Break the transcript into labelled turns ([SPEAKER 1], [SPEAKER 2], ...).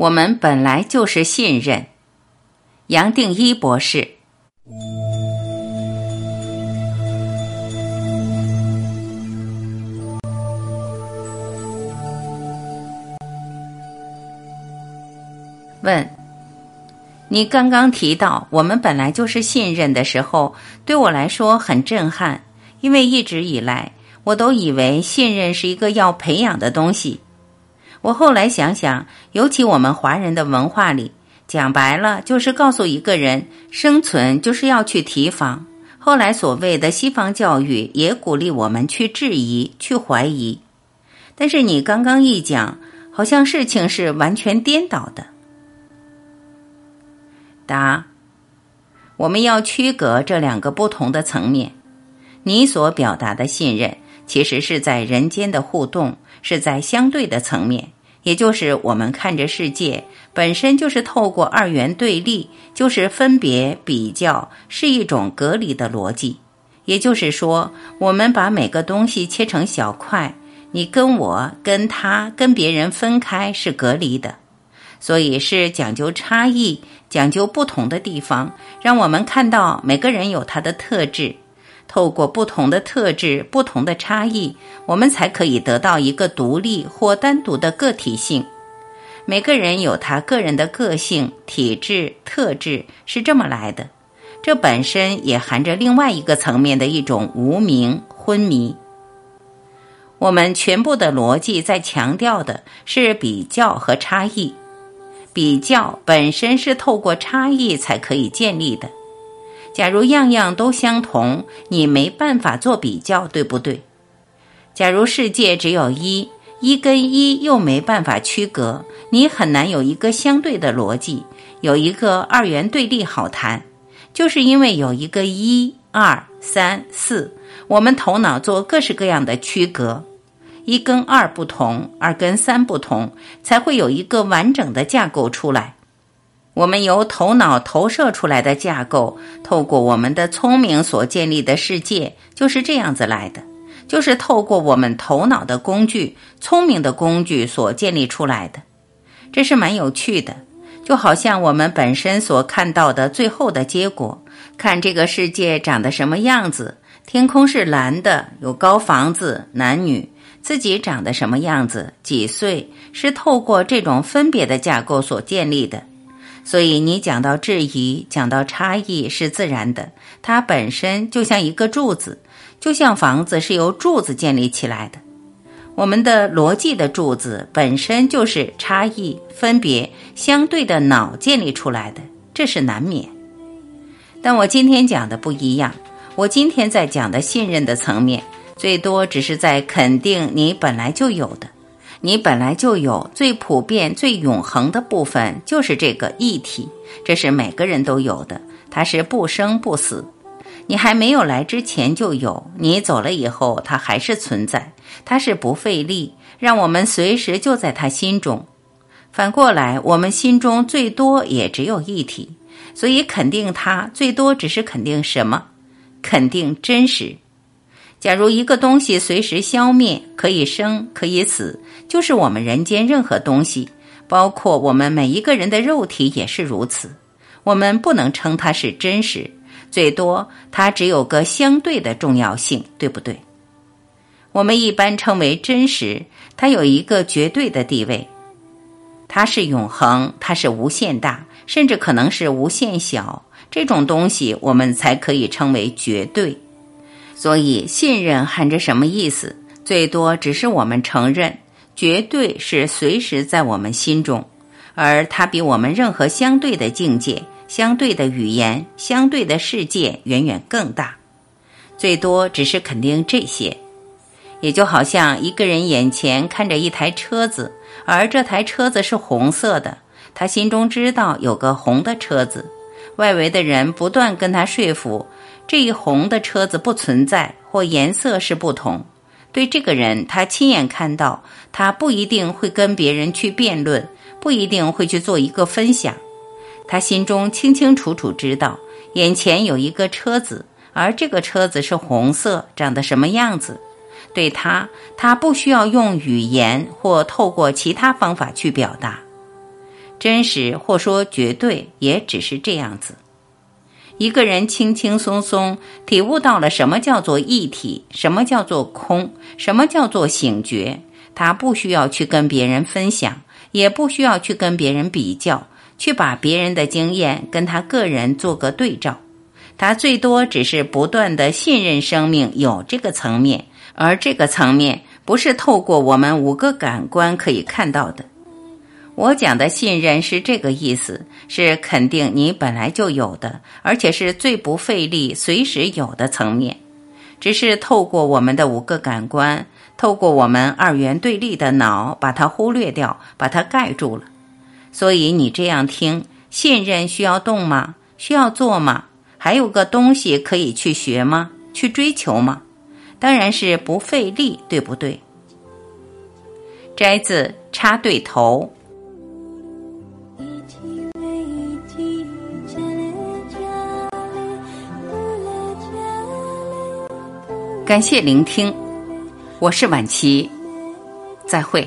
[SPEAKER 1] 我们本来就是信任。杨定一博士。问：你刚刚提到我们本来就是信任的时候，对我来说很震撼，因为一直以来我都以为信任是一个要培养的东西。我后来想想，尤其我们华人的文化里，讲白了就是告诉一个人，生存就是要去提防。后来所谓的西方教育也鼓励我们去质疑、去怀疑。但是你刚刚一讲，好像事情是完全颠倒的。答：我们要区隔这两个不同的层面。你所表达的信任，其实是在人间的互动。是在相对的层面，也就是我们看着世界本身就是透过二元对立，就是分别比较，是一种隔离的逻辑。也就是说，我们把每个东西切成小块，你跟我、跟他、跟别人分开是隔离的，所以是讲究差异，讲究不同的地方，让我们看到每个人有他的特质。透过不同的特质、不同的差异，我们才可以得到一个独立或单独的个体性。每个人有他个人的个性、体质、特质，是这么来的。这本身也含着另外一个层面的一种无名昏迷。我们全部的逻辑在强调的是比较和差异，比较本身是透过差异才可以建立的。假如样样都相同，你没办法做比较，对不对？假如世界只有一，一跟一又没办法区隔，你很难有一个相对的逻辑，有一个二元对立好谈。就是因为有一个一、二、三、四，我们头脑做各式各样的区隔，一跟二不同，二跟三不同，才会有一个完整的架构出来。我们由头脑投射出来的架构，透过我们的聪明所建立的世界，就是这样子来的。就是透过我们头脑的工具、聪明的工具所建立出来的。这是蛮有趣的，就好像我们本身所看到的最后的结果，看这个世界长得什么样子，天空是蓝的，有高房子，男女自己长得什么样子，几岁，是透过这种分别的架构所建立的。所以你讲到质疑，讲到差异是自然的，它本身就像一个柱子，就像房子是由柱子建立起来的。我们的逻辑的柱子本身就是差异、分别、相对的脑建立出来的，这是难免。但我今天讲的不一样，我今天在讲的信任的层面，最多只是在肯定你本来就有的。你本来就有最普遍、最永恒的部分，就是这个一体，这是每个人都有的，它是不生不死。你还没有来之前就有，你走了以后，它还是存在，它是不费力，让我们随时就在他心中。反过来，我们心中最多也只有一体，所以肯定它最多只是肯定什么？肯定真实。假如一个东西随时消灭，可以生，可以死，就是我们人间任何东西，包括我们每一个人的肉体也是如此。我们不能称它是真实，最多它只有个相对的重要性，对不对？我们一般称为真实，它有一个绝对的地位，它是永恒，它是无限大，甚至可能是无限小。这种东西我们才可以称为绝对。所以，信任含着什么意思？最多只是我们承认，绝对是随时在我们心中，而它比我们任何相对的境界、相对的语言、相对的世界远远更大。最多只是肯定这些，也就好像一个人眼前看着一台车子，而这台车子是红色的，他心中知道有个红的车子，外围的人不断跟他说服。这一红的车子不存在，或颜色是不同。对这个人，他亲眼看到，他不一定会跟别人去辩论，不一定会去做一个分享。他心中清清楚楚知道，眼前有一个车子，而这个车子是红色，长得什么样子？对他，他不需要用语言或透过其他方法去表达。真实或说绝对，也只是这样子。一个人轻轻松松体悟到了什么叫做一体，什么叫做空，什么叫做醒觉，他不需要去跟别人分享，也不需要去跟别人比较，去把别人的经验跟他个人做个对照。他最多只是不断的信任生命有这个层面，而这个层面不是透过我们五个感官可以看到的。我讲的信任是这个意思，是肯定你本来就有的，而且是最不费力、随时有的层面，只是透过我们的五个感官，透过我们二元对立的脑，把它忽略掉，把它盖住了。所以你这样听，信任需要动吗？需要做吗？还有个东西可以去学吗？去追求吗？当然是不费力，对不对？摘自插对头。感谢聆听，我是晚琪，再会。